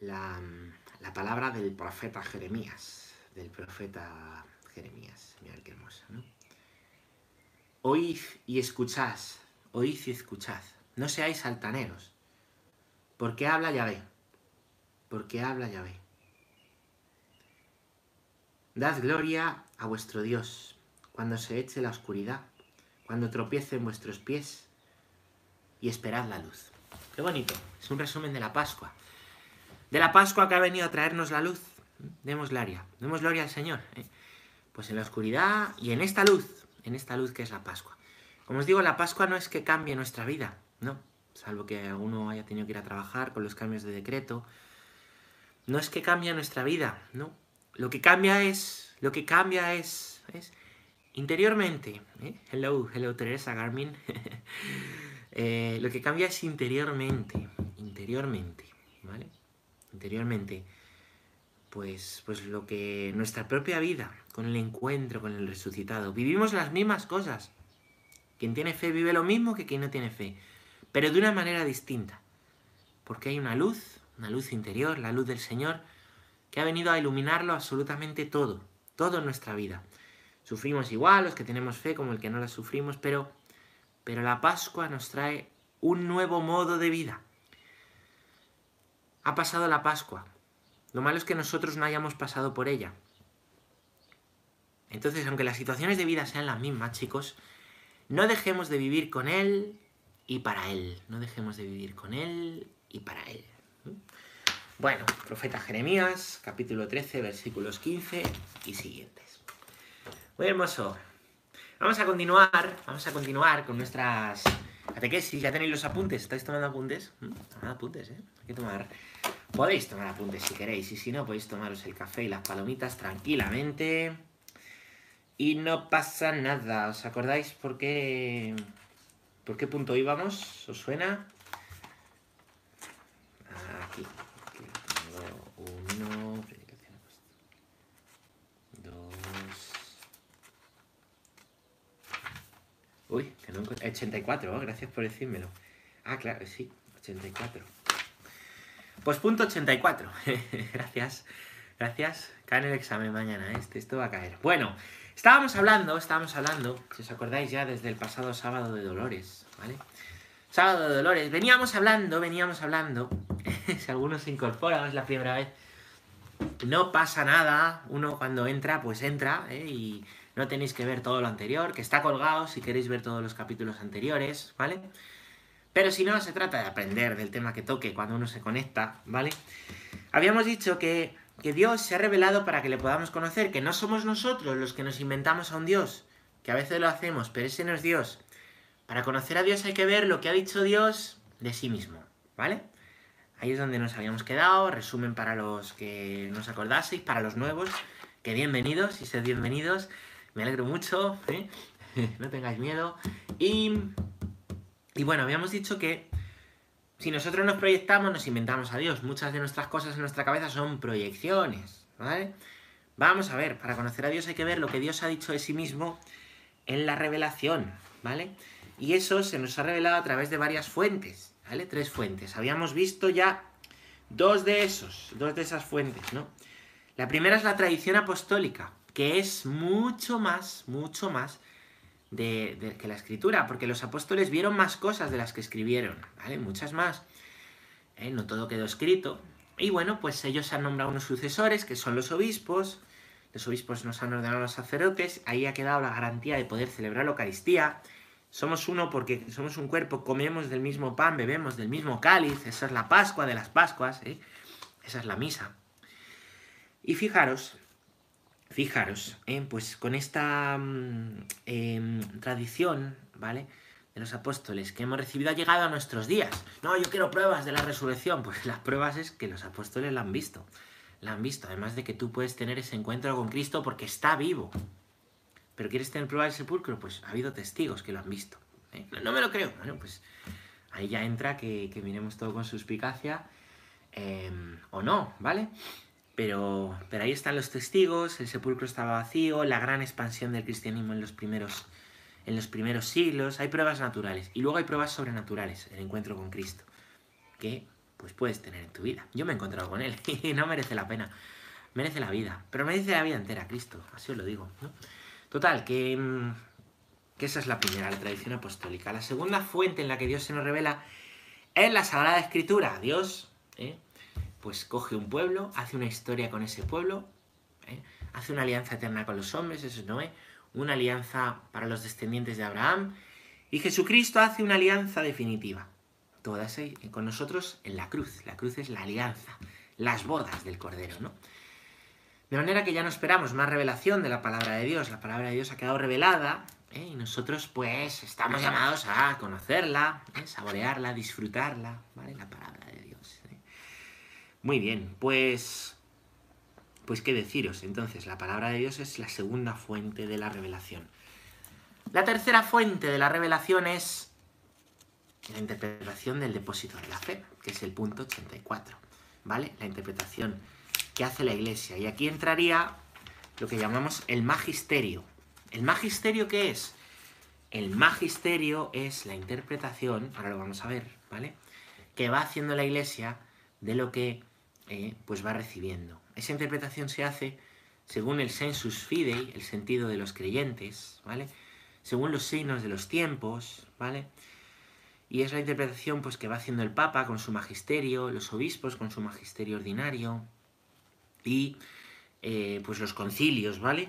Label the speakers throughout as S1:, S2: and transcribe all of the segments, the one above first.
S1: la, la palabra del profeta Jeremías, del profeta Jeremías. Mirad qué hermoso, ¿no? Oíd y escuchad, oíd y escuchad. No seáis altaneros, porque habla Yahvé, porque habla Yahvé. Dad gloria a vuestro Dios cuando se eche la oscuridad, cuando tropiecen vuestros pies y esperad la luz. Qué bonito, es un resumen de la Pascua. De la Pascua que ha venido a traernos la luz. Demos gloria, demos gloria al Señor. ¿eh? Pues en la oscuridad y en esta luz, en esta luz que es la Pascua. Como os digo, la Pascua no es que cambie nuestra vida, no, salvo que alguno haya tenido que ir a trabajar con los cambios de decreto. No es que cambie nuestra vida, no. Lo que cambia es, lo que cambia es, es interiormente. ¿eh? Hello, hello Teresa Garmin. eh, lo que cambia es interiormente, interiormente, ¿vale? Interiormente. Pues, pues lo que nuestra propia vida, con el encuentro con el resucitado, vivimos las mismas cosas. Quien tiene fe vive lo mismo que quien no tiene fe, pero de una manera distinta. Porque hay una luz, una luz interior, la luz del Señor, que ha venido a iluminarlo absolutamente todo, en nuestra vida. Sufrimos igual los que tenemos fe como el que no la sufrimos, pero, pero la Pascua nos trae un nuevo modo de vida. Ha pasado la Pascua. Lo malo es que nosotros no hayamos pasado por ella. Entonces, aunque las situaciones de vida sean las mismas, chicos, no dejemos de vivir con Él y para Él. No dejemos de vivir con Él y para Él. Bueno, profeta Jeremías, capítulo 13, versículos 15 y siguientes. Muy hermoso. Vamos a continuar, vamos a continuar con nuestras catequesis. Ya tenéis los apuntes, ¿estáis tomando apuntes? ¿Mm? Tomad apuntes, ¿eh? Hay que tomar... Podéis tomar apuntes si queréis, y si no, podéis tomaros el café y las palomitas tranquilamente. Y no pasa nada. ¿Os acordáis por qué, por qué punto íbamos? ¿Os suena? Aquí. aquí tengo uno. Dos. Uy, que no encuentro- 84, oh, gracias por decírmelo. Ah, claro, sí, 84. Pues punto 84. gracias, gracias. Cae en el examen mañana, ¿eh? este, esto va a caer. Bueno, estábamos hablando, estábamos hablando, si os acordáis ya desde el pasado sábado de Dolores, ¿vale? Sábado de Dolores, veníamos hablando, veníamos hablando, si alguno se incorpora, es la primera vez, no pasa nada, uno cuando entra, pues entra, ¿eh? y no tenéis que ver todo lo anterior, que está colgado si queréis ver todos los capítulos anteriores, ¿vale? Pero si no, se trata de aprender del tema que toque cuando uno se conecta, ¿vale? Habíamos dicho que, que Dios se ha revelado para que le podamos conocer, que no somos nosotros los que nos inventamos a un Dios, que a veces lo hacemos, pero ese no es Dios. Para conocer a Dios hay que ver lo que ha dicho Dios de sí mismo, ¿vale? Ahí es donde nos habíamos quedado, resumen para los que no os acordaseis, para los nuevos, que bienvenidos y sed bienvenidos, me alegro mucho, ¿eh? no tengáis miedo. Y, y bueno, habíamos dicho que si nosotros nos proyectamos, nos inventamos a Dios. Muchas de nuestras cosas en nuestra cabeza son proyecciones, ¿vale? Vamos a ver, para conocer a Dios hay que ver lo que Dios ha dicho de sí mismo en la revelación, ¿vale? Y eso se nos ha revelado a través de varias fuentes, ¿vale? Tres fuentes. Habíamos visto ya dos de esos, dos de esas fuentes, ¿no? La primera es la tradición apostólica, que es mucho más, mucho más de, que la escritura, porque los apóstoles vieron más cosas de las que escribieron, ¿vale? Muchas más. ¿eh? No todo quedó escrito. Y bueno, pues ellos han nombrado unos sucesores, que son los obispos. Los obispos nos han ordenado a los sacerdotes. Ahí ha quedado la garantía de poder celebrar la Eucaristía. Somos uno porque somos un cuerpo, comemos del mismo pan, bebemos del mismo cáliz. Esa es la Pascua de las Pascuas. ¿eh? Esa es la misa. Y fijaros, fijaros, ¿eh? pues con esta mm, em, tradición, ¿vale? De los apóstoles que hemos recibido ha llegado a nuestros días. No, yo quiero pruebas de la resurrección. Pues las pruebas es que los apóstoles la han visto. La han visto. Además de que tú puedes tener ese encuentro con Cristo porque está vivo. Pero quieres tener prueba del sepulcro, pues ha habido testigos que lo han visto. ¿eh? No, no me lo creo. Bueno, pues ahí ya entra que, que miremos todo con suspicacia. em, o no, ¿vale? Pero, pero ahí están los testigos, el sepulcro estaba vacío, la gran expansión del cristianismo en los primeros, en los primeros siglos, hay pruebas naturales y luego hay pruebas sobrenaturales, el encuentro con Cristo, que pues puedes tener en tu vida. Yo me he encontrado con él y no merece la pena. Merece la vida, pero merece la vida entera, Cristo, así os lo digo. Total, que, mm, que esa es la primera, la tradición apostólica. La segunda fuente en la que Dios se nos revela es la Sagrada Escritura. Dios, ¿eh? Pues coge un pueblo, hace una historia con ese pueblo, ¿eh? hace una alianza eterna con los hombres, eso es Noé, una alianza para los descendientes de Abraham, y Jesucristo hace una alianza definitiva, todas con nosotros en la cruz. La cruz es la alianza, las bodas del Cordero, ¿no? De manera que ya no esperamos más revelación de la palabra de Dios. La palabra de Dios ha quedado revelada ¿eh? y nosotros pues estamos llamados a conocerla, ¿eh? saborearla, disfrutarla, ¿vale? La palabra de Dios. Muy bien, pues... Pues qué deciros, entonces la palabra de Dios es la segunda fuente de la revelación. La tercera fuente de la revelación es la interpretación del depósito de la fe, que es el punto 84, ¿vale? La interpretación que hace la Iglesia. Y aquí entraría lo que llamamos el magisterio. ¿El magisterio qué es? El magisterio es la interpretación, ahora lo vamos a ver, ¿vale? Que va haciendo la Iglesia de lo que eh, pues va recibiendo. Esa interpretación se hace según el sensus fidei, el sentido de los creyentes, ¿vale? Según los signos de los tiempos, ¿vale? Y es la interpretación pues, que va haciendo el Papa con su magisterio, los obispos con su magisterio ordinario, y eh, pues los concilios, ¿vale?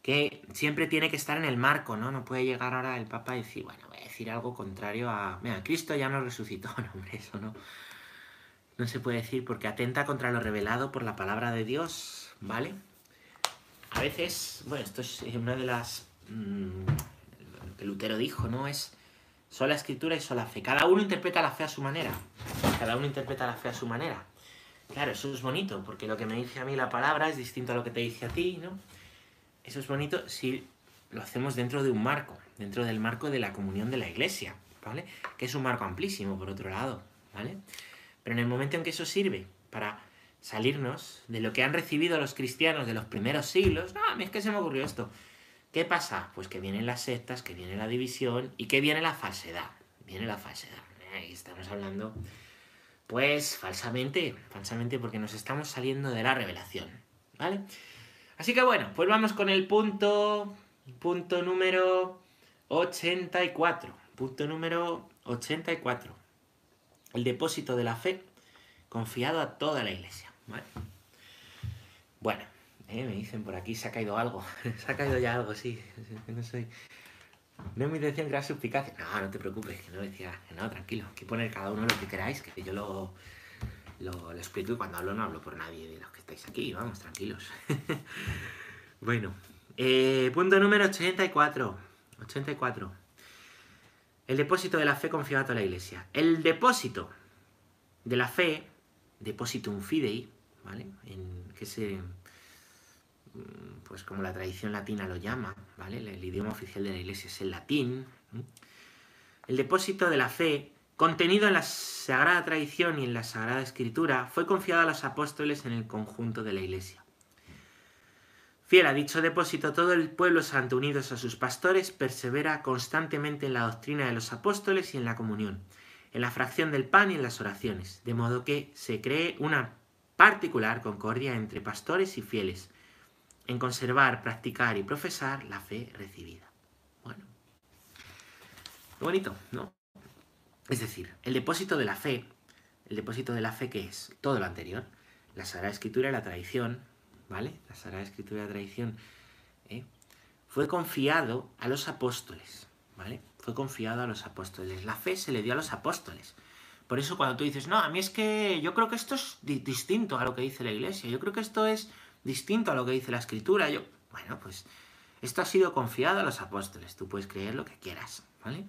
S1: Que siempre tiene que estar en el marco, ¿no? No puede llegar ahora el Papa y decir, bueno, voy a decir algo contrario a... Mira, Cristo ya no resucitó, no, hombre, eso no. No se puede decir porque atenta contra lo revelado por la palabra de Dios, ¿vale? A veces, bueno, esto es una de las... Lo que Lutero dijo, ¿no? Es sola escritura y sola fe. Cada uno interpreta la fe a su manera. Cada uno interpreta la fe a su manera. Claro, eso es bonito, porque lo que me dice a mí la palabra es distinto a lo que te dice a ti, ¿no? Eso es bonito si lo hacemos dentro de un marco, dentro del marco de la comunión de la iglesia, ¿vale? Que es un marco amplísimo, por otro lado, ¿vale? Pero en el momento en que eso sirve para salirnos de lo que han recibido los cristianos de los primeros siglos, no, a mí es que se me ocurrió esto. ¿Qué pasa? Pues que vienen las sectas, que viene la división y que viene la falsedad. Viene la falsedad. Ahí estamos hablando pues falsamente, falsamente porque nos estamos saliendo de la revelación, ¿vale? Así que bueno, pues vamos con el punto, punto número 84, punto número 84. El depósito de la fe confiado a toda la iglesia. Bueno, eh, me dicen por aquí, se ha caído algo, se ha caído ya algo, sí, no soy... No es mi intención crear suspicacia. No, no te preocupes, que no decía, no, tranquilo. Que poner cada uno lo que queráis, que yo lo, lo, explico y cuando hablo no hablo por nadie de los que estáis aquí, vamos, tranquilos. bueno, eh, punto número 84. 84. El depósito de la fe confiado a la iglesia. El depósito de la fe, depositum fidei, ¿vale? En, que se Mm, pues como la tradición latina lo llama, ¿vale? El idioma oficial de la iglesia es el latín. El depósito de la fe, contenido en la sagrada tradición y en la sagrada escritura, fue confiado a los apóstoles en el conjunto de la iglesia. Fiel a dicho depósito, todo el pueblo santo unidos a sus pastores persevera constantemente en la doctrina de los apóstoles y en la comunión, en la fracción del pan y en las oraciones, de modo que se cree una particular concordia entre pastores y fieles, en conservar, practicar y profesar la fe recibida. Bueno, bonito, ¿no? Es decir, el depósito de la fe, el depósito de la fe que es todo lo anterior, la Sagrada Escritura y la tradición, ¿vale? La Sagrada Escritura la tradición, ¿eh? fue confiado a los apóstoles, ¿vale? Fue confiado a los apóstoles. La fe se le dio a los apóstoles. Por eso cuando tú dices, no, a mí es que yo creo que esto es distinto a lo que dice la iglesia, yo creo que esto es distinto a lo que dice la escritura. Yo, bueno, pues esto ha sido confiado a los apóstoles. Tú puedes creer lo que quieras, ¿vale?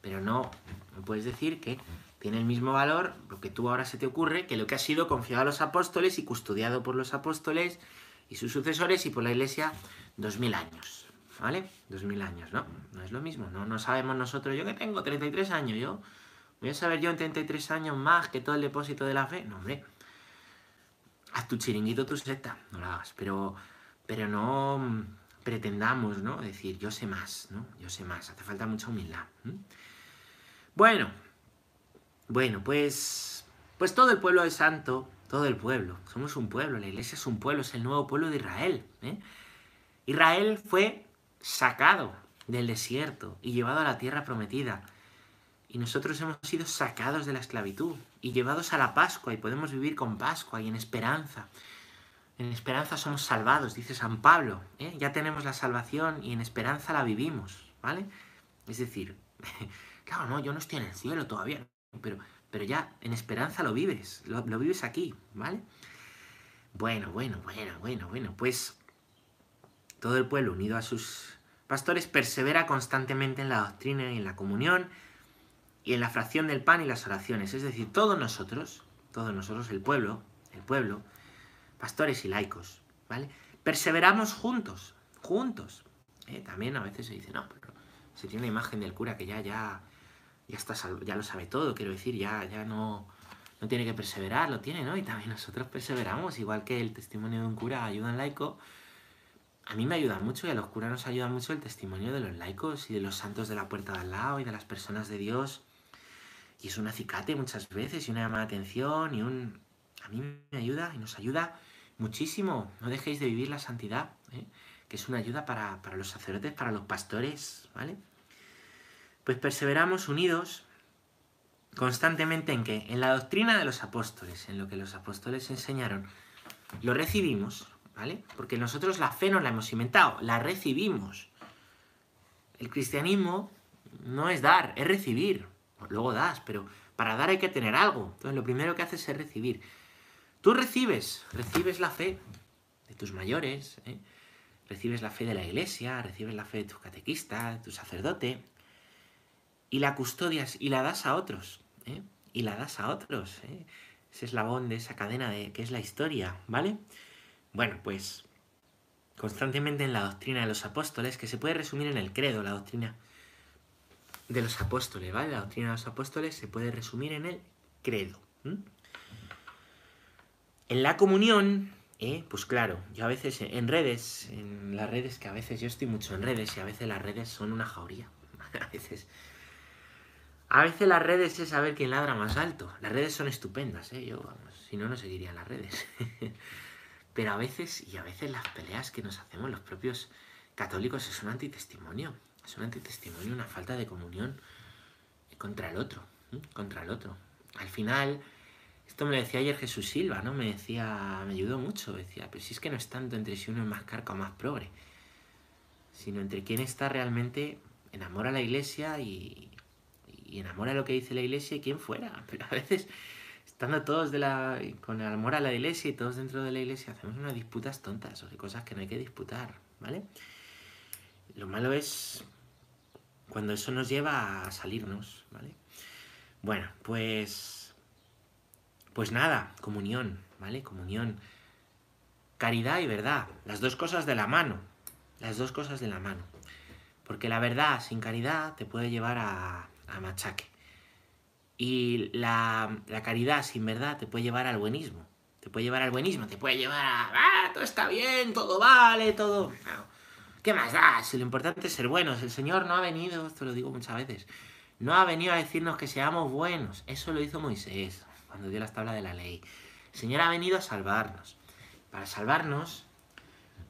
S1: Pero no, puedes decir que tiene el mismo valor lo que tú ahora se te ocurre que lo que ha sido confiado a los apóstoles y custodiado por los apóstoles y sus sucesores y por la iglesia dos mil años, ¿vale? Dos mil años, ¿no? No es lo mismo, ¿no? No sabemos nosotros, yo que tengo 33 años, yo... ¿Voy a saber yo en 33 años más que todo el depósito de la fe? No, hombre haz tu chiringuito, tu secta, no lo hagas, pero, pero no mm, pretendamos, ¿no? Decir, yo sé más, ¿no? Yo sé más, hace falta mucha humildad. Bueno, bueno, pues Pues todo el pueblo es santo, todo el pueblo. Somos un pueblo, la iglesia es un pueblo, es el nuevo pueblo de Israel. ¿eh? Israel fue sacado del desierto y llevado a la tierra prometida. Y nosotros hemos sido sacados de la esclavitud y llevados a la Pascua y podemos vivir con Pascua y en esperanza. En esperanza somos salvados, dice San Pablo. ¿eh? Ya tenemos la salvación y en esperanza la vivimos, ¿vale? Es decir, claro, no, yo no estoy en el cielo todavía, pero, pero ya en esperanza lo vives, lo, vives aquí, ¿vale? Bueno, bueno, bueno, bueno, bueno, pues todo el pueblo unido a sus pastores persevera constantemente en la doctrina y en la comunión y en la fracción del pan y las oraciones. Es decir, todos nosotros, todos nosotros, el pueblo, el pueblo, pastores y laicos, ¿vale? Perseveramos juntos, juntos. ¿eh? También a veces se dice, no, pero se tiene una imagen del cura que ya, ya, ya, está, ya lo sabe todo, quiero decir, ya, ya no, no tiene que perseverar, lo tiene, ¿no? Y también nosotros perseveramos, igual que el testimonio de un cura ayuda a un laico. A mí me ayuda mucho y a los curas nos ayuda mucho el testimonio de los laicos y de los santos de la puerta de al lado y de las personas de Dios. Y es un acicate muchas veces y una llamada de atención y un... A mí me ayuda y nos ayuda muchísimo. No dejéis de vivir la santidad, ¿eh? que es una ayuda para, para los sacerdotes, para los pastores, ¿vale? Pues perseveramos unidos constantemente en qué? En la doctrina de los apóstoles, en lo que los apóstoles enseñaron. Lo recibimos, ¿vale? Porque nosotros la fe no la hemos inventado, la recibimos. El cristianismo no es dar, es recibir. Luego das, pero para dar hay que tener algo. Entonces lo primero que haces es recibir. Tú recibes, recibes la fe de tus mayores, ¿eh? recibes la fe de la iglesia, recibes la fe de tu catequista, de tu sacerdote, y la custodias y la das a otros, ¿eh? y la das a otros. ¿eh? Ese eslabón de esa cadena de que es la historia, ¿vale? Bueno, pues constantemente en la doctrina de los apóstoles, que se puede resumir en el credo, la doctrina de los apóstoles, ¿vale? La doctrina de los apóstoles se puede resumir en el credo. En la comunión, ¿eh? pues claro, yo a veces en redes, en las redes, que a veces yo estoy mucho en redes y a veces las redes son una jauría. A veces, a veces las redes es saber quién ladra más alto. Las redes son estupendas, ¿eh? Yo, vamos, si no, no seguiría las redes. Pero a veces, y a veces las peleas que nos hacemos los propios católicos es un antitestimonio. Es un antitestimonio, una falta de comunión contra el otro, ¿eh? contra el otro. Al final, esto me lo decía ayer Jesús Silva, ¿no? Me decía, me ayudó mucho, decía, pero si es que no es tanto entre si uno es más carca o más progre, sino entre quién está realmente enamora a la iglesia y, y enamora lo que dice la iglesia y quién fuera. Pero a veces, estando todos de la, con el amor a la iglesia y todos dentro de la iglesia, hacemos unas disputas tontas o cosas que no hay que disputar, ¿vale? Lo malo es cuando eso nos lleva a salirnos, ¿vale? Bueno, pues... Pues nada, comunión, ¿vale? Comunión. Caridad y verdad, las dos cosas de la mano, las dos cosas de la mano. Porque la verdad sin caridad te puede llevar a, a machaque. Y la, la, caridad sin verdad te puede llevar al buenismo. Te puede llevar al buenismo, te puede llevar a... ¡Ah, todo está bien, todo vale, todo... ¿Qué más da? Si lo importante es ser buenos. El Señor no ha venido, esto lo digo muchas veces, no ha venido a decirnos que seamos buenos. Eso lo hizo Moisés cuando dio las tablas de la ley. El Señor ha venido a salvarnos. Para salvarnos,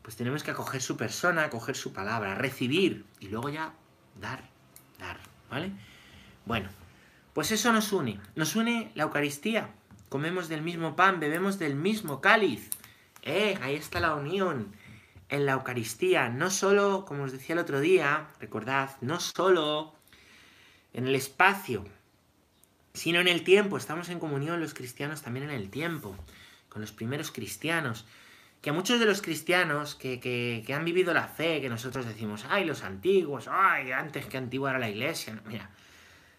S1: pues tenemos que acoger su persona, acoger su palabra, recibir y luego ya dar, dar, ¿vale? Bueno, pues eso nos une. Nos une la Eucaristía. Comemos del mismo pan, bebemos del mismo cáliz. Eh, ahí está la unión en la Eucaristía. No solo, como os decía el otro día, recordad, no solo en el espacio, sino en el tiempo. Estamos en comunión los cristianos también en el tiempo, con los primeros cristianos. Que muchos de los cristianos que, que, que han vivido la fe, que nosotros decimos, ay, los antiguos, ay, antes que antigua era la iglesia. mira,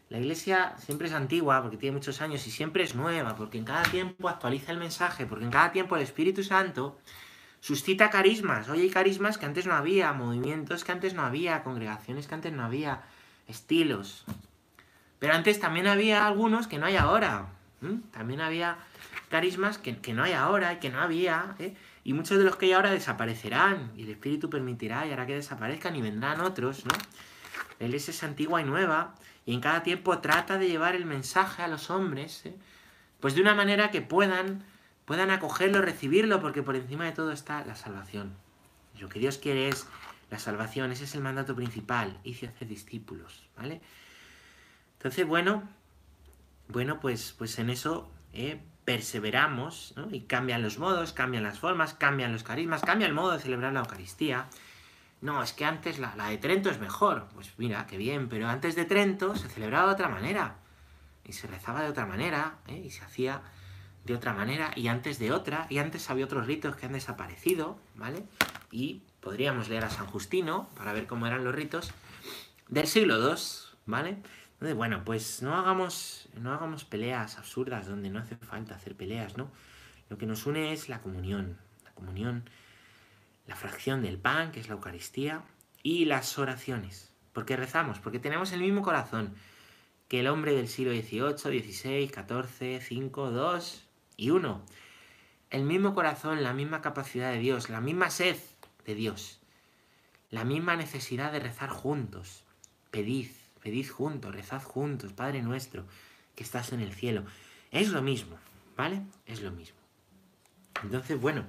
S1: la iglesia siempre es antigua porque tiene muchos años y siempre es nueva, porque en cada tiempo actualiza el mensaje, porque en cada tiempo el Espíritu Santo suscita carismas. Hoy hay carismas que antes no había, movimientos que antes no había, congregaciones que antes no había, estilos. Pero antes también había algunos que no hay ahora. También había carismas que, que, no hay ahora y que no había. ¿eh? Y muchos de los que hay ahora desaparecerán. Y el Espíritu permitirá y hará que desaparezcan y vendrán otros. ¿no? La iglesia es antigua y nueva y en cada tiempo trata de llevar el mensaje a los hombres ¿eh? Pues de una manera que puedan, puedan acogerlo, recibirlo, porque por encima de todo está la salvación. Lo que Dios quiere es la salvación, ese es el mandato principal, y se hace discípulos, ¿vale? Entonces, bueno, bueno, pues, pues en eso eh, perseveramos. Y cambian los modos, cambian las formas, cambian los carismas, cambia el modo de celebrar la Eucaristía. No, es que antes la, de Trento es mejor. Pues mira, qué bien, pero antes de Trento se celebraba de otra manera. Y se rezaba de otra manera, ¿eh? y se hacía de otra manera, y antes de otra, y antes había otros ritos que han desaparecido, ¿vale? Y podríamos leer a San Justino para ver cómo eran los ritos del siglo II, ¿vale? Entonces, bueno, pues no hagamos, no hagamos peleas absurdas donde no hace falta hacer peleas, ¿no? Lo que nos une es la comunión, la comunión, la fracción del pan, que es la Eucaristía, y las oraciones. porque rezamos? Porque tenemos el mismo corazón que el hombre del siglo XVIII, XVI, XIV, 5, 2 y 1. El mismo corazón, la misma capacidad de Dios, la misma sed de Dios, la misma necesidad de rezar juntos. Pedid, pedid juntos, rezad juntos, Padre nuestro, que estás en el cielo. Es lo mismo, ¿vale? Es lo mismo. Entonces, bueno,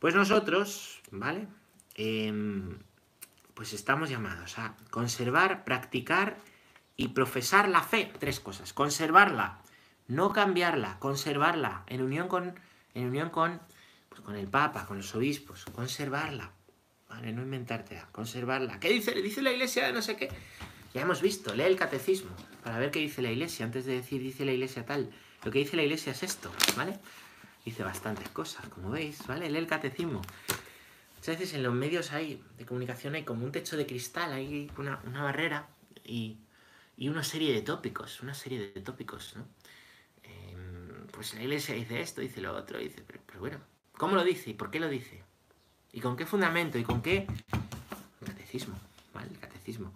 S1: pues nosotros, ¿vale? Em, pues estamos llamados a conservar, practicar y profesar la fe. Tres cosas. Conservarla, no cambiarla, conservarla en unión con, en unión con, pues con el Papa, con los obispos. Conservarla. Vale, no inventártela, conservarla. ¿Qué dice? Dice la iglesia de no sé qué. Ya hemos visto, lee el catecismo para ver qué dice la iglesia antes de decir dice la iglesia tal. Lo que dice la iglesia es esto, ¿vale? Dice bastantes cosas, como veis, ¿vale? Lee el catecismo. Muchas veces en los medios hay, de comunicación hay como un techo de cristal, hay una, barrera y y una serie de tópicos, una serie de tópicos, ¿no? Em, pues la iglesia dice esto, dice lo otro, dice, pero, bueno, ¿cómo lo dice y por qué lo dice? ¿Y con qué fundamento? ¿Y con qué? catecismo, ¿vale? Catecismo.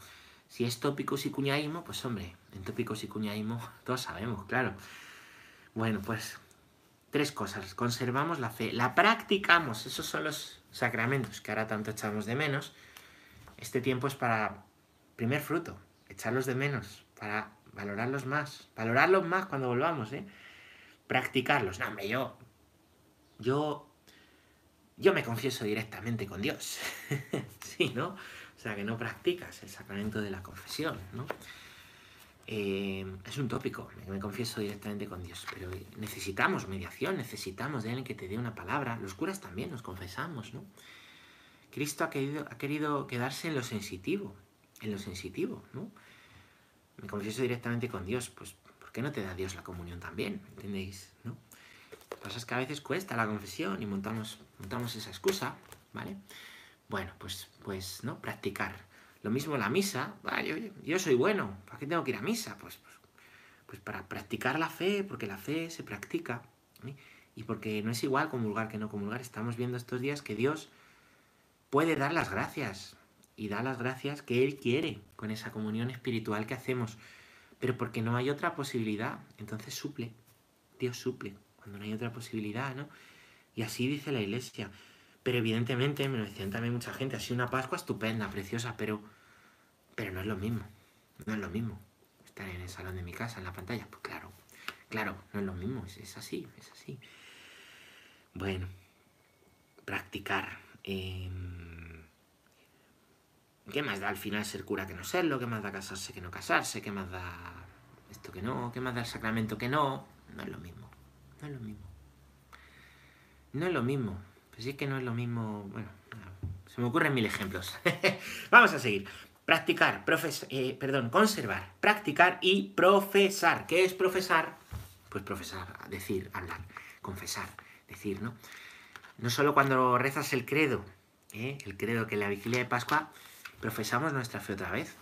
S1: Si es tópicos y cuñaísmo, pues hombre, en tópicos y cuñaísmo todos sabemos, claro. Bueno, pues tres cosas. Conservamos la fe, la practicamos, esos son los sacramentos que ahora tanto echamos de menos. Este tiempo es para primer fruto, echarlos de menos, para valorarlos más, valorarlos más cuando volvamos, ¿eh? Practicarlos. No, hombre, yo, yo, yo me confieso directamente con Dios, sí, ¿no? O sea, que no practicas el sacramento de la confesión, ¿no? Eh, es un tópico, me confieso directamente con Dios, pero necesitamos mediación, necesitamos de alguien que te dé una palabra. Los curas también nos confesamos, ¿no? Cristo ha querido, ha querido quedarse en lo sensitivo, en lo sensitivo, ¿no? Me confieso directamente con Dios, pues ¿por qué no te da Dios la comunión también? ¿Entendéis? ¿No? Lo que pasa es que a veces cuesta la confesión y montamos, montamos esa excusa, ¿vale? Bueno, pues, pues, ¿no? Practicar. Lo mismo la misa, yo, yo, soy bueno, ¿para qué tengo que ir a misa? Pues, pues, pues para practicar la fe, porque la fe se practica. ¿eh? Y porque no es igual comulgar que no comulgar. Estamos viendo estos días que Dios puede dar las gracias y da las gracias que Él quiere con esa comunión espiritual que hacemos. Pero porque no hay otra posibilidad, entonces suple. Dios suple cuando no hay otra posibilidad, ¿no? Y así dice la iglesia. Pero evidentemente, me lo decían también mucha gente, ha sido una Pascua estupenda, preciosa, pero, pero no es lo mismo. No es lo mismo. Estar en el salón de mi casa, en la pantalla, pues claro, claro, no es lo mismo, es, así, es así. Bueno, practicar. Em, ¿Qué más da al final ser cura que no serlo? ¿Qué más da casarse que no casarse? ¿Qué más da esto que no? ¿Qué más da el sacramento que no? No es lo mismo. No es lo mismo. No es lo mismo. Pues sí es que no es lo mismo. Bueno, se me ocurren mil ejemplos. Vamos a seguir. Practicar, profes eh, perdón, conservar, practicar y profesar. ¿Qué es profesar? Pues profesar, decir, hablar, confesar, decir, ¿no? No solo cuando rezas el credo, ¿eh? el credo que en la vigilia de Pascua profesamos nuestra fe otra vez.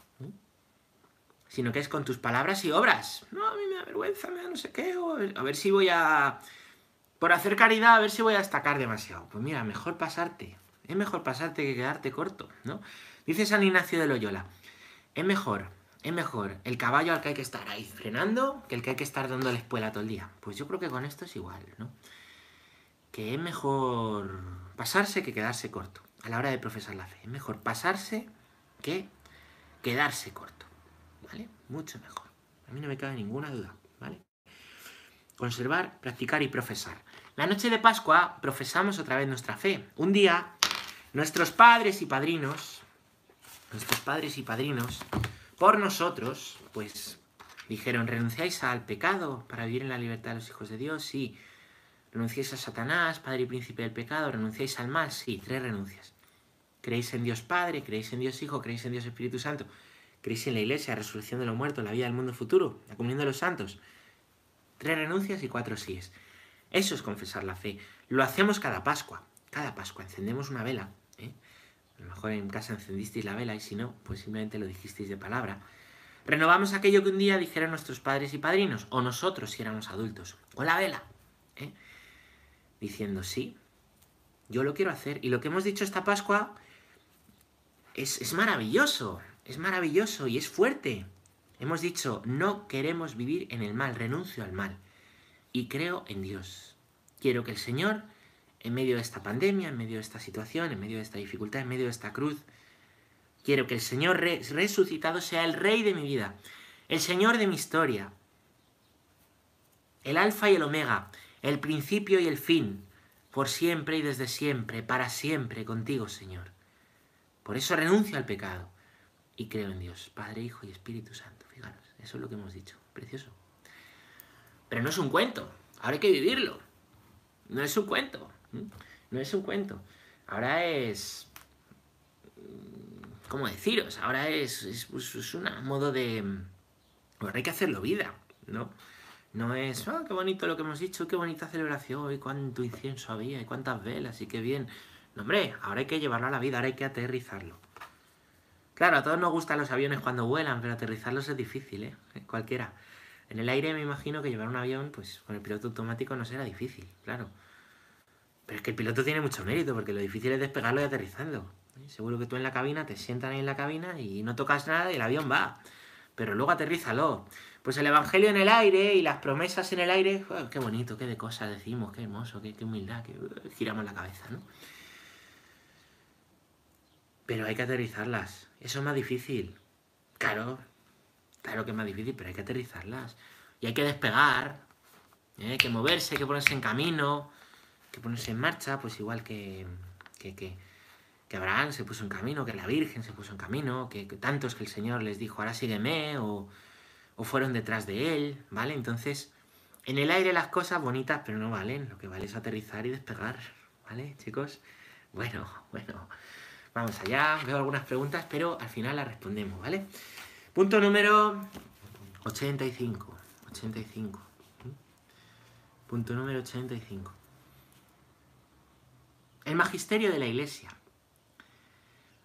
S1: Sino que es con tus palabras y obras. No, a mí me da vergüenza, me da no sé qué. a ver si voy a... Por hacer caridad, a ver si voy a destacar demasiado. Pues mira, mejor pasarte. Es mejor pasarte que quedarte corto, ¿no? Dice San Ignacio de Loyola. Es mejor, es mejor el caballo al que hay que estar ahí frenando que el que hay que estar dándole espuela todo el día. Pues yo creo que con esto es igual, ¿no? Que es mejor pasarse que quedarse corto a la hora de profesar la fe. Es mejor pasarse que quedarse corto, ¿vale? Mucho mejor. A mí no me cabe ninguna duda, ¿vale? conservar, practicar y profesar. La noche de Pascua profesamos otra vez nuestra fe. Un día, nuestros padres y padrinos, nuestros padres y padrinos, por nosotros, pues dijeron, ¿renunciáis al pecado para vivir en la libertad de los hijos de Dios? Sí. ¿Renunciáis a Satanás, padre y príncipe del pecado? ¿Renunciáis al mal? Sí, tres renuncias. ¿Creéis en Dios Padre? ¿Creéis en Dios Hijo? ¿Creéis en Dios Espíritu Santo? ¿Creéis en la Iglesia, la resurrección de los muertos, la vida del mundo futuro, la comunión de los santos? Tres renuncias y cuatro síes. Eso es confesar la fe. Lo hacemos cada Pascua. Cada Pascua encendemos una vela. ¿eh? A lo mejor en casa encendisteis la vela y si no, pues simplemente lo dijisteis de palabra. Renovamos aquello que un día dijeron nuestros padres y padrinos, o nosotros si éramos adultos, con la vela. ¿eh? Diciendo, sí, yo lo quiero hacer. Y lo que hemos dicho esta Pascua es, es maravilloso, es maravilloso y es fuerte. Hemos dicho, no queremos vivir en el mal, renuncio al mal y creo en Dios. Quiero que el Señor, en medio de esta pandemia, en medio de esta situación, en medio de esta dificultad, en medio de esta cruz, quiero que el Señor resucitado sea el Rey de mi vida, el Señor de mi historia, el Alfa y el Omega, el principio y el fin, por siempre y desde siempre, para siempre contigo, Señor. Por eso renuncio al pecado y creo en Dios, Padre, Hijo y Espíritu Santo. Fijaros, eso es lo que hemos dicho. Precioso. Pero no es un cuento, ahora hay que vivirlo. No es un cuento, no es un cuento. Ahora es... ¿Cómo deciros? Ahora es, es, pues, un modo de... Ahora hay que hacerlo vida, ¿no? No es, oh, qué bonito lo que hemos dicho, qué bonita celebración, y cuánto incienso había, y cuántas velas, y qué bien. No, hombre, ahora hay que llevarlo a la vida, ahora hay que aterrizarlo. Claro, a todos nos gustan los aviones cuando vuelan, pero aterrizarlos es difícil, ¿eh? Cualquiera. En el aire me imagino que llevar un avión, pues con el piloto automático no será difícil, claro. Pero es que el piloto tiene mucho mérito, porque lo difícil es despegarlo y aterrizando. Seguro que tú en la cabina te sientan ahí en la cabina y no tocas nada y el avión va. Pero luego aterrízalo. Pues el Evangelio en el aire y las promesas en el aire, qué bonito, qué de cosas decimos, qué hermoso, qué, humildad, que giramos la cabeza, ¿no? Pero hay que aterrizarlas. Eso es más difícil. Claro, Claro que es más difícil, pero hay que aterrizarlas. Y hay que despegar, ¿eh? hay que moverse, hay que ponerse en camino, que ponerse en marcha, pues igual que, que, que, Abraham se puso en camino, que la Virgen se puso en camino, que, tantos que el Señor les dijo, ahora sígueme, o, o fueron detrás de él, ¿vale? Entonces, en el aire las cosas bonitas, pero no valen, lo que vale es aterrizar y despegar, ¿vale, chicos? Bueno, bueno, vamos allá, veo algunas preguntas, pero al final las respondemos, ¿vale? Punto número 85. 85. Punto número 85. El magisterio de la Iglesia.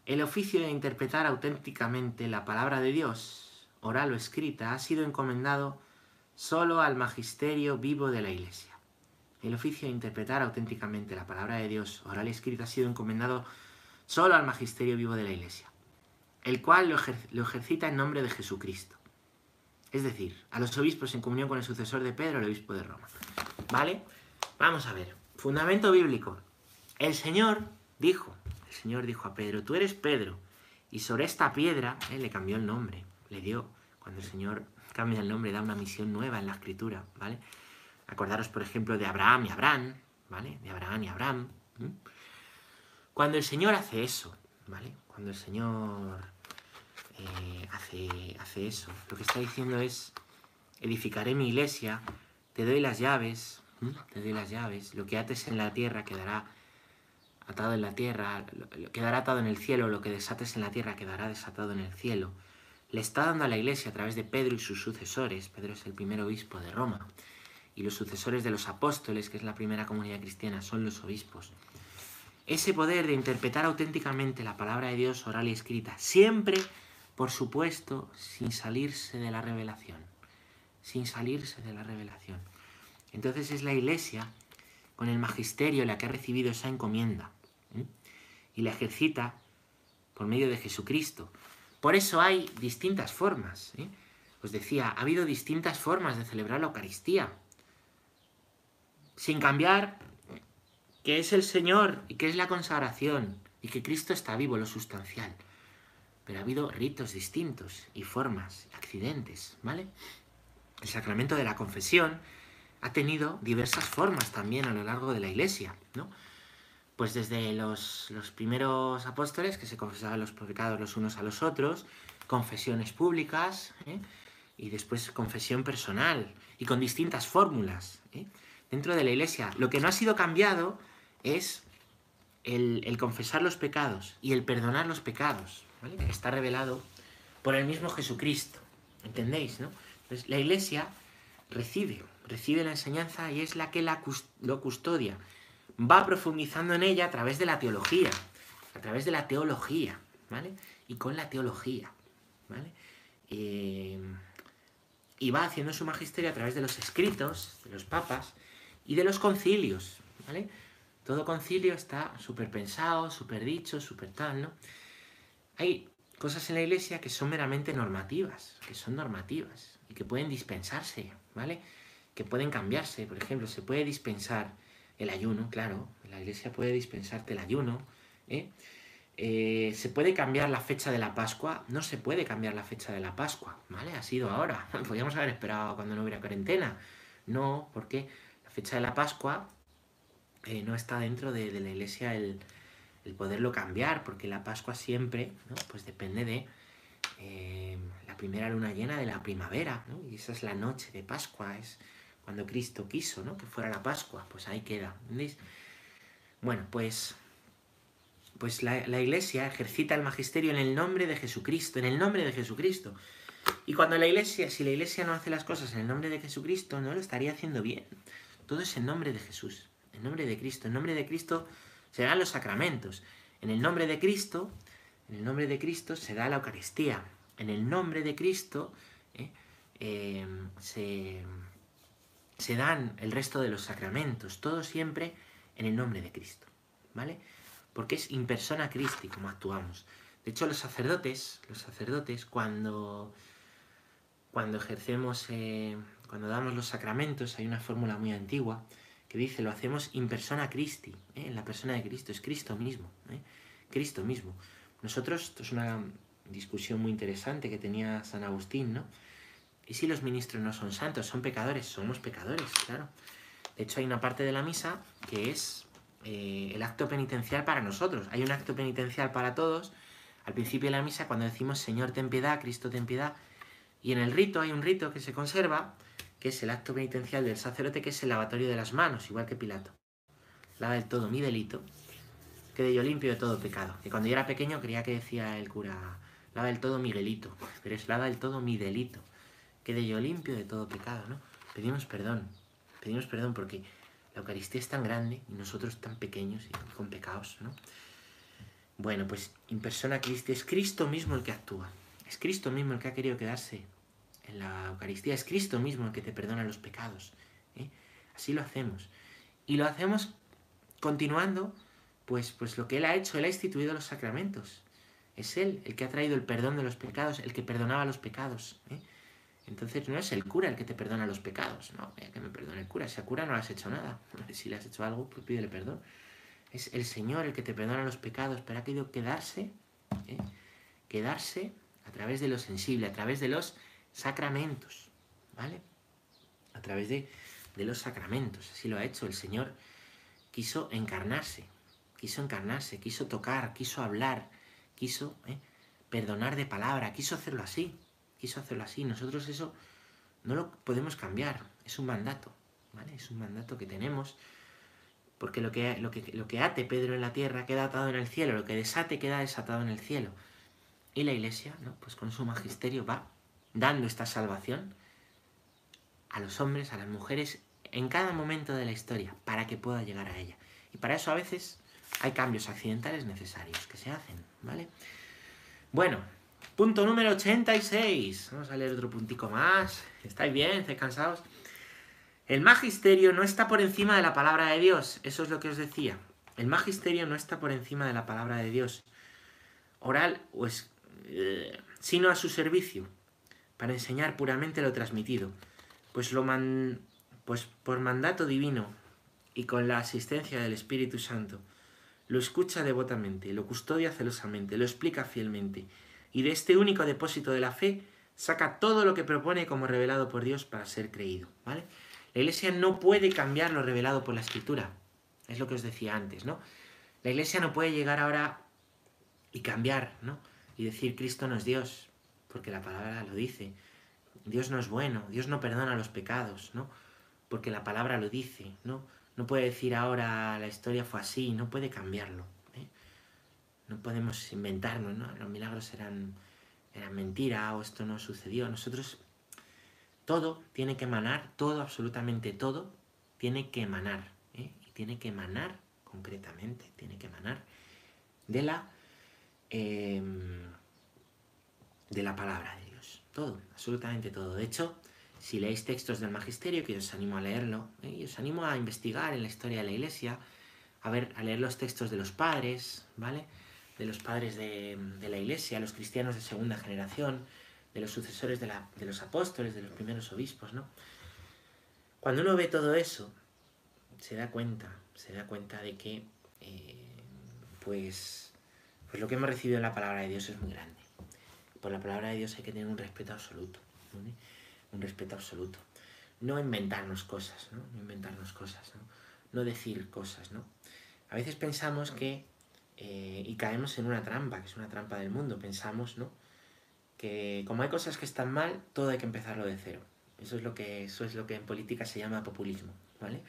S1: El oficio de interpretar auténticamente la palabra de Dios, oral o escrita, ha sido encomendado solo al magisterio vivo de la Iglesia. El oficio de interpretar auténticamente la palabra de Dios, oral y escrita, ha sido encomendado solo al magisterio vivo de la Iglesia el cual lo, ejercita en nombre de Jesucristo. Es decir, a los obispos en comunión con el sucesor de Pedro, el obispo de Roma. ¿Vale? Vamos a ver. Fundamento bíblico. El Señor dijo, el Señor dijo a Pedro, tú eres Pedro, y sobre esta piedra, le cambió el nombre, le dio, cuando el Señor cambia el nombre, da una misión nueva en la escritura, ¿vale? Acordaros, por ejemplo, de Abraham y Abraham, ¿vale? De Abraham y Abraham. Cuando el Señor hace eso, ¿vale? Cuando el Señor eh, hace, hace eso. Lo que está diciendo es, edificaré mi iglesia, te doy las llaves, te doy las llaves, lo que ates en la tierra quedará atado en la tierra, quedará atado en el cielo, lo que desates en la tierra quedará desatado en el cielo. Le está dando a la iglesia a través de Pedro y sus sucesores, Pedro es el primer obispo de Roma, y los sucesores de los apóstoles, que es la primera comunidad cristiana, son los obispos. Ese poder de interpretar auténticamente la palabra de Dios oral y escrita, siempre por supuesto, sin salirse de la revelación. Sin salirse de la revelación. Entonces es la iglesia, con el magisterio, la que ha recibido esa encomienda. Y la ejercita por medio de Jesucristo. Por eso hay distintas formas. Os decía, ha habido distintas formas de celebrar la Eucaristía. Sin cambiar que es el Señor y que es la consagración y que Cristo está vivo, lo sustancial pero ha habido ritos distintos y formas, accidentes, ¿vale? El sacramento de la confesión, ha tenido diversas formas también a lo largo de la iglesia, ¿no? Pues desde los, los primeros apóstoles, que se confesaban los pecados los unos a los otros, confesiones públicas, ¿eh? y después confesión personal, y con distintas fórmulas. ¿eh? Dentro de la iglesia, lo que no ha sido cambiado es el, el confesar los pecados y el perdonar los pecados, ¿vale? Que está revelado por el mismo Jesucristo. ¿Entendéis? ¿no? Entonces, la iglesia recibe, recibe la enseñanza y es la que la, lo custodia. Va profundizando en ella a través de la teología, a través de la teología, ¿vale? Y con la teología, ¿vale? Eh, y va haciendo su magisterio a través de los escritos, de los papas y de los concilios, ¿vale? Todo concilio está súper pensado, súper dicho, súper tal, ¿no? Hay cosas en la iglesia que son meramente normativas, que son normativas y que pueden dispensarse, ¿vale? Que pueden cambiarse. Por ejemplo, se puede dispensar el ayuno, claro, la iglesia puede dispensarte el ayuno, ¿eh? Eh, ¿Se puede cambiar la fecha de la Pascua? No se puede cambiar la fecha de la Pascua, ¿vale? Ha sido ahora. Podríamos haber esperado cuando no hubiera cuarentena. No, porque la fecha de la Pascua eh, no está dentro de, la iglesia el, poderlo cambiar, porque la Pascua siempre. Pues depende de la primera luna llena de la primavera, ¿no? Y esa es la noche de Pascua, es cuando Cristo quiso, ¿no? Que fuera la Pascua, pues ahí queda, ¿entendéis? Bueno, pues, pues la, iglesia ejercita el magisterio en el nombre de Jesucristo, en el nombre de Jesucristo. Y cuando la iglesia, si la iglesia no hace las cosas en el nombre de Jesucristo, no lo estaría haciendo bien. Todo es en nombre de Jesús, en nombre de Cristo, en nombre de Cristo se dan los sacramentos. En el nombre de Cristo, en el nombre de Cristo se da la Eucaristía. En el nombre de Cristo eh, eh, se, se dan el resto de los sacramentos. Todo siempre en el nombre de Cristo. ¿Vale? Porque es in persona Christi como actuamos. De hecho, los sacerdotes, los sacerdotes, cuando, cuando ejercemos, eh, cuando damos los sacramentos, hay una fórmula muy antigua, que dice, lo hacemos in persona Christi, ¿eh? en la persona de Cristo, es Cristo mismo, ¿eh? Cristo mismo. Nosotros, esto es una discusión muy interesante que tenía San Agustín, ¿no? ¿Y si los ministros no son santos, son pecadores? Somos pecadores, claro. De hecho, hay una parte de la misa que es eh, el acto penitencial para nosotros. Hay un acto penitencial para todos. Al principio de la misa, cuando decimos Señor, ten piedad, Cristo, ten piedad. Y en el rito hay un rito que se conserva, que es el acto penitencial del sacerdote, que es el lavatorio de las manos, igual que Pilato. Lava del todo mi delito, quede yo limpio de todo pecado. Que cuando yo era pequeño creía que decía el cura, lava del todo Miguelito, pero es lava del todo mi delito, quede yo limpio de todo pecado, ¿no? Pedimos perdón, pedimos perdón porque la Eucaristía es tan grande y nosotros tan pequeños y con pecados, ¿no? Bueno, pues en persona Cristo es Cristo mismo el que actúa, es Cristo mismo el que ha querido quedarse en la Eucaristía, es Cristo mismo el que te perdona los pecados. ¿eh? Así lo hacemos. Y lo hacemos continuando, pues, pues lo que Él ha hecho, Él ha instituido los sacramentos. Es Él el que ha traído el perdón de los pecados, el que perdonaba los pecados. ¿eh? Entonces no es el cura el que te perdona los pecados. No, que me perdone el cura. Si a cura no le has hecho nada. Si le has hecho algo, pues pídele perdón. Es el Señor el que te perdona los pecados, pero ha querido quedarse, ¿eh? quedarse a través de lo sensible, a través de los sacramentos, ¿vale? A través de, de los sacramentos. Así lo ha hecho el Señor. Quiso encarnarse, quiso encarnarse, quiso tocar, quiso hablar, quiso ¿eh? perdonar de palabra, quiso hacerlo así, quiso hacerlo así. Nosotros eso no lo podemos cambiar, es un mandato, ¿vale? Es un mandato que tenemos, porque lo que, lo que, lo que ate Pedro en la tierra queda atado en el cielo, lo que desate queda desatado en el cielo. Y la iglesia, ¿no? Pues con su magisterio va dando esta salvación a los hombres, a las mujeres, en cada momento de la historia, para que pueda llegar a ella. Y para eso a veces hay cambios accidentales necesarios que se hacen, ¿vale? Bueno, punto número 86. Vamos a leer otro puntico más. ¿Estáis bien? ¿Estáis cansados? El magisterio no está por encima de la palabra de Dios. Eso es lo que os decía. El magisterio no está por encima de la palabra de Dios. Oral, pues, eh, sino a su servicio para enseñar puramente lo transmitido, pues, lo man, pues por mandato divino y con la asistencia del Espíritu Santo, lo escucha devotamente, lo custodia celosamente, lo explica fielmente, y de este único depósito de la fe saca todo lo que propone como revelado por Dios para ser creído, ¿vale? La iglesia no puede cambiar lo revelado por la escritura. Es lo que os decía antes, ¿no? La iglesia no puede llegar ahora y cambiar, ¿no? Y decir Cristo no es Dios, porque la palabra lo dice. Dios no es bueno, Dios no perdona los pecados, ¿no? Porque la palabra lo dice, ¿no? No puede decir ahora la historia fue así, no puede cambiarlo. No podemos inventarnos, ¿no? Los milagros eran, eran mentira o esto no sucedió. Nosotros, todo tiene que emanar, todo, absolutamente todo, tiene que emanar. ¿eh? Y tiene que emanar concretamente, tiene que emanar de la, em, de la palabra de Dios. Todo, absolutamente todo. De hecho, si leéis textos del magisterio, que os animo a leerlo, ¿eh? y os animo a investigar en la historia de la iglesia, a ver, a leer los textos de los padres, ¿vale? De los padres de, la iglesia, los cristianos de segunda generación, de los sucesores de, los apóstoles, de los primeros obispos, ¿no? Cuando uno ve todo eso, se da cuenta, se da cuenta de que, eh, pues, pues lo que hemos recibido en la palabra de Dios es muy grande. Por la palabra de Dios hay que tener un respeto absoluto, un respeto absoluto. No inventarnos cosas, ¿no? No inventarnos cosas, ¿no? No decir cosas, ¿no? A veces pensamos que, eh, y caemos en una trampa, que es una trampa del mundo, pensamos, ¿no? Que como hay cosas que están mal, todo hay que empezarlo de cero. Eso es lo que, eso es lo que en política se llama populismo, ¿vale?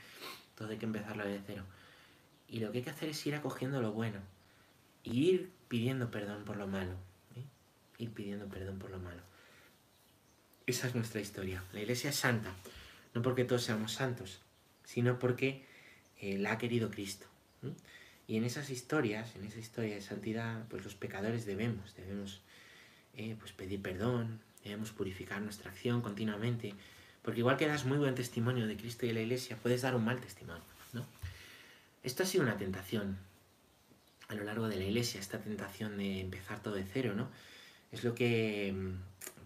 S1: Todo hay que empezarlo de cero. Y lo que hay que hacer es ir acogiendo lo bueno. Y ir pidiendo perdón por lo malo. ¿eh? Ir pidiendo perdón por lo malo. Esa es nuestra historia. La iglesia es santa. No porque todos seamos santos, sino porque eh, la ha querido Cristo. Y en esas historias, en esa historia de santidad, pues los pecadores debemos, debemos eh, pues pedir perdón, debemos purificar nuestra acción continuamente, porque igual que das muy buen testimonio de Cristo y de la Iglesia, puedes dar un mal testimonio, ¿no? Esto ha sido una tentación a lo largo de la Iglesia, esta tentación de empezar todo de cero, ¿no? Es lo que,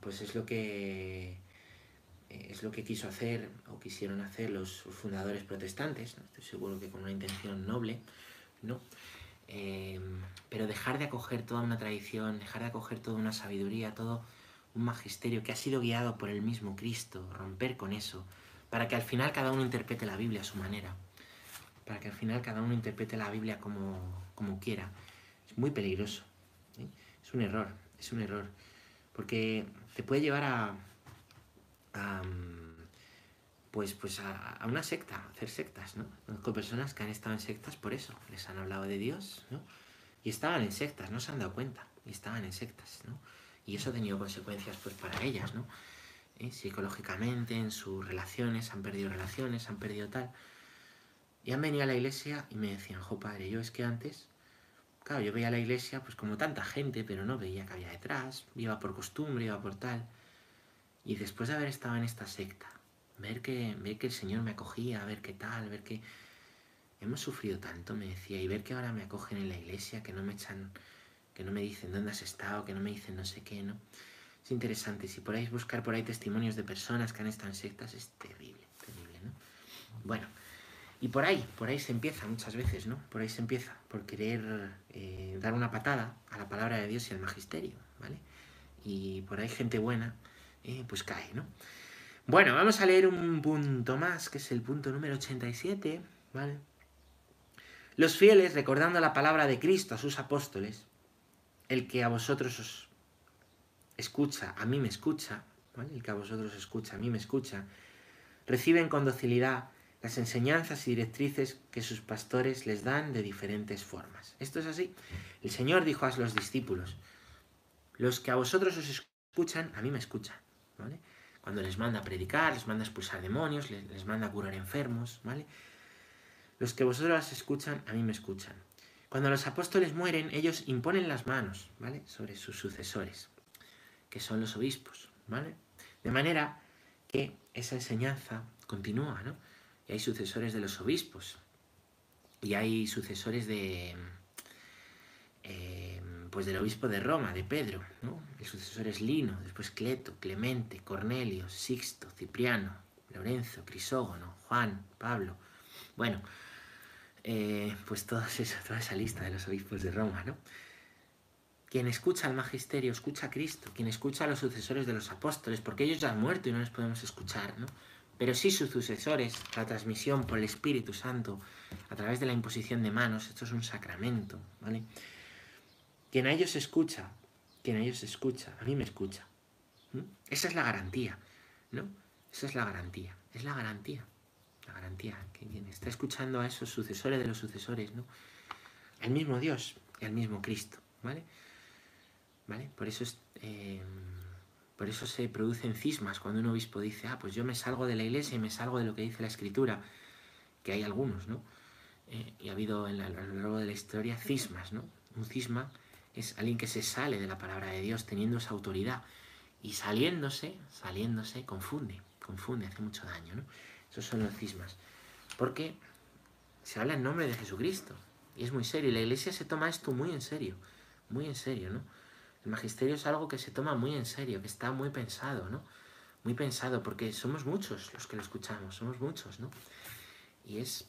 S1: pues es lo que es lo que quiso hacer o quisieron hacer los fundadores protestantes, estoy seguro que con una intención noble, ¿no? Eh, pero dejar de acoger toda una tradición, dejar de acoger toda una sabiduría, todo un magisterio que ha sido guiado por el mismo Cristo, romper con eso, para que al final cada uno interprete la Biblia a su manera, para que al final cada uno interprete la Biblia como, como quiera. Es muy peligroso, ¿eh? es un error, es un error, porque te puede llevar a, pues, pues a, una secta, a hacer sectas, ¿no? Conozco personas que han estado en sectas por eso, les han hablado de Dios, ¿no? Y estaban en sectas, no se han dado cuenta, y estaban en sectas, ¿no? Y eso ha tenido consecuencias pues para ellas, ¿no? ¿Eh? Psicológicamente, en sus relaciones, han perdido relaciones, han perdido tal. Y han venido a la iglesia y me decían, jo padre, yo es que antes, claro, yo veía la iglesia pues como tanta gente, pero no veía que había detrás, iba por costumbre, iba por tal. Y después de haber estado en esta secta, ver que, ver que el Señor me acogía, ver qué tal, ver que hemos sufrido tanto, me decía, y ver que ahora me acogen en la iglesia, que no me echan que no me dicen dónde has estado, que no me dicen no sé qué, ¿no? Es interesante, si podáis buscar por ahí testimonios de personas que han estado en sectas, es terrible, terrible, ¿no? Bueno, y por ahí, por ahí se empieza muchas veces, ¿no? Por ahí se empieza, por querer eh, dar una patada a la palabra de Dios y al magisterio, ¿vale? Y por ahí gente buena, eh, pues cae, ¿no? Bueno, vamos a leer un punto más, que es el punto número 87, ¿vale? Los fieles, recordando la palabra de Cristo a sus apóstoles, el que a vosotros os escucha, a mí me escucha, el que a vosotros escucha, a mí me escucha, reciben con docilidad las enseñanzas y directrices que sus pastores les dan de diferentes formas. Esto es así. El Señor dijo a los discípulos, los que a vosotros os escuchan, a mí me escuchan. Cuando les manda a predicar, les manda a expulsar demonios, les, manda a curar enfermos, ¿vale? Los que vosotros escuchan, a mí me escuchan. Cuando los apóstoles mueren, ellos imponen las manos, ¿vale? Sobre sus sucesores, que son los obispos, ¿vale? De manera que esa enseñanza continúa, ¿no? Y hay sucesores de los obispos, y hay sucesores de, eh, pues del obispo de Roma, de Pedro, ¿no? El sucesor es Lino, después Cleto, Clemente, Cornelio, Sixto, Cipriano, Lorenzo, Crisógono, Juan, Pablo. Bueno, eh, pues toda esa lista de los obispos de Roma, ¿no? Quien escucha al magisterio, escucha a Cristo. Quien escucha a los sucesores de los apóstoles, porque ellos ya han muerto y no les podemos escuchar, ¿no? pero sí sus sucesores, la transmisión por el Espíritu Santo, a través de la imposición de manos, esto es un sacramento, ¿vale? Quien a ellos escucha, quien a ellos escucha, a mí me escucha. Esa es la garantía, ¿no? Esa es la garantía, es la garantía, la garantía, que quien está escuchando a esos sucesores de los sucesores, ¿no? El mismo Dios y al mismo Cristo, ¿vale? ¿Vale? Por eso es... Eh, por eso se producen cismas cuando un obispo dice, ah, pues yo me salgo de la iglesia y me salgo de lo que dice la escritura, que hay algunos, ¿no? Eh, y ha habido en a lo largo de la historia cismas, ¿no? Un cisma es alguien que se sale de la palabra de Dios teniendo esa autoridad y saliéndose, saliéndose, confunde, confunde, hace mucho daño, ¿no? Esos son los cismas. Porque se habla en nombre de Jesucristo y es muy serio y la iglesia se toma esto muy en serio, muy en serio, ¿no? El magisterio es algo que se toma muy en serio, que está muy pensado, ¿no? Muy pensado, porque somos muchos los que lo escuchamos, somos muchos, ¿no? Y es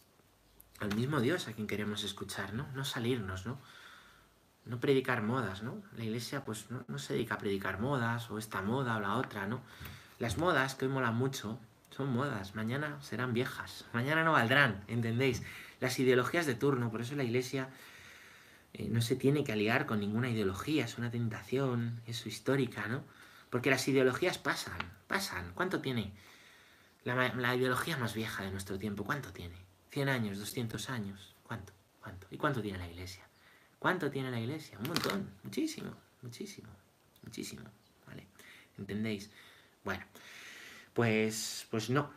S1: al mismo Dios a quien queremos escuchar, ¿no? No salirnos, ¿no? No predicar modas, ¿no? La iglesia pues no, se dedica a predicar modas, o esta moda o la otra, ¿no? Las modas, que hoy molan mucho, son modas, mañana serán viejas, mañana no valdrán, ¿entendéis? Las ideologías de turno, por eso la iglesia eh, no se tiene que aliar con ninguna ideología, es una tentación, es histórica, ¿no? Porque las ideologías pasan, pasan. ¿Cuánto tiene la, ideología más vieja de nuestro tiempo? ¿Cuánto tiene? ¿100 años? ¿200 años? ¿Cuánto? ¿Cuánto? ¿Y cuánto tiene la iglesia? ¿Cuánto tiene la iglesia? Un montón, muchísimo, muchísimo, muchísimo, ¿vale? ¿Entendéis? Bueno, pues, pues no,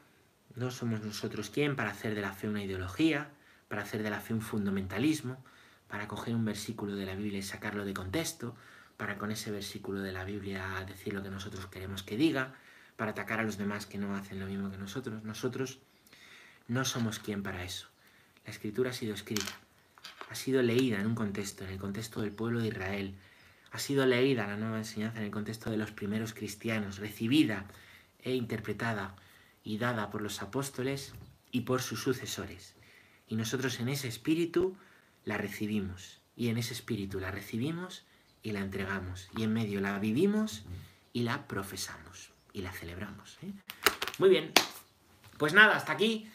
S1: no somos nosotros quien para hacer de la fe una ideología, para hacer de la fe un fundamentalismo, para coger un versículo de la Biblia y sacarlo de contexto, para con ese versículo de la Biblia decir lo que nosotros queremos que diga, para atacar a los demás que no hacen lo mismo que nosotros. Nosotros no somos quien para eso. La escritura ha sido escrita, ha sido leída en un contexto, en el contexto del pueblo de Israel, ha sido leída la nueva enseñanza en el contexto de los primeros cristianos, recibida e interpretada y dada por los apóstoles y por sus sucesores. Y nosotros en ese espíritu la recibimos y en ese espíritu la recibimos y la entregamos y en medio la vivimos y la profesamos y la celebramos. ¿eh? Muy bien, pues nada, hasta aquí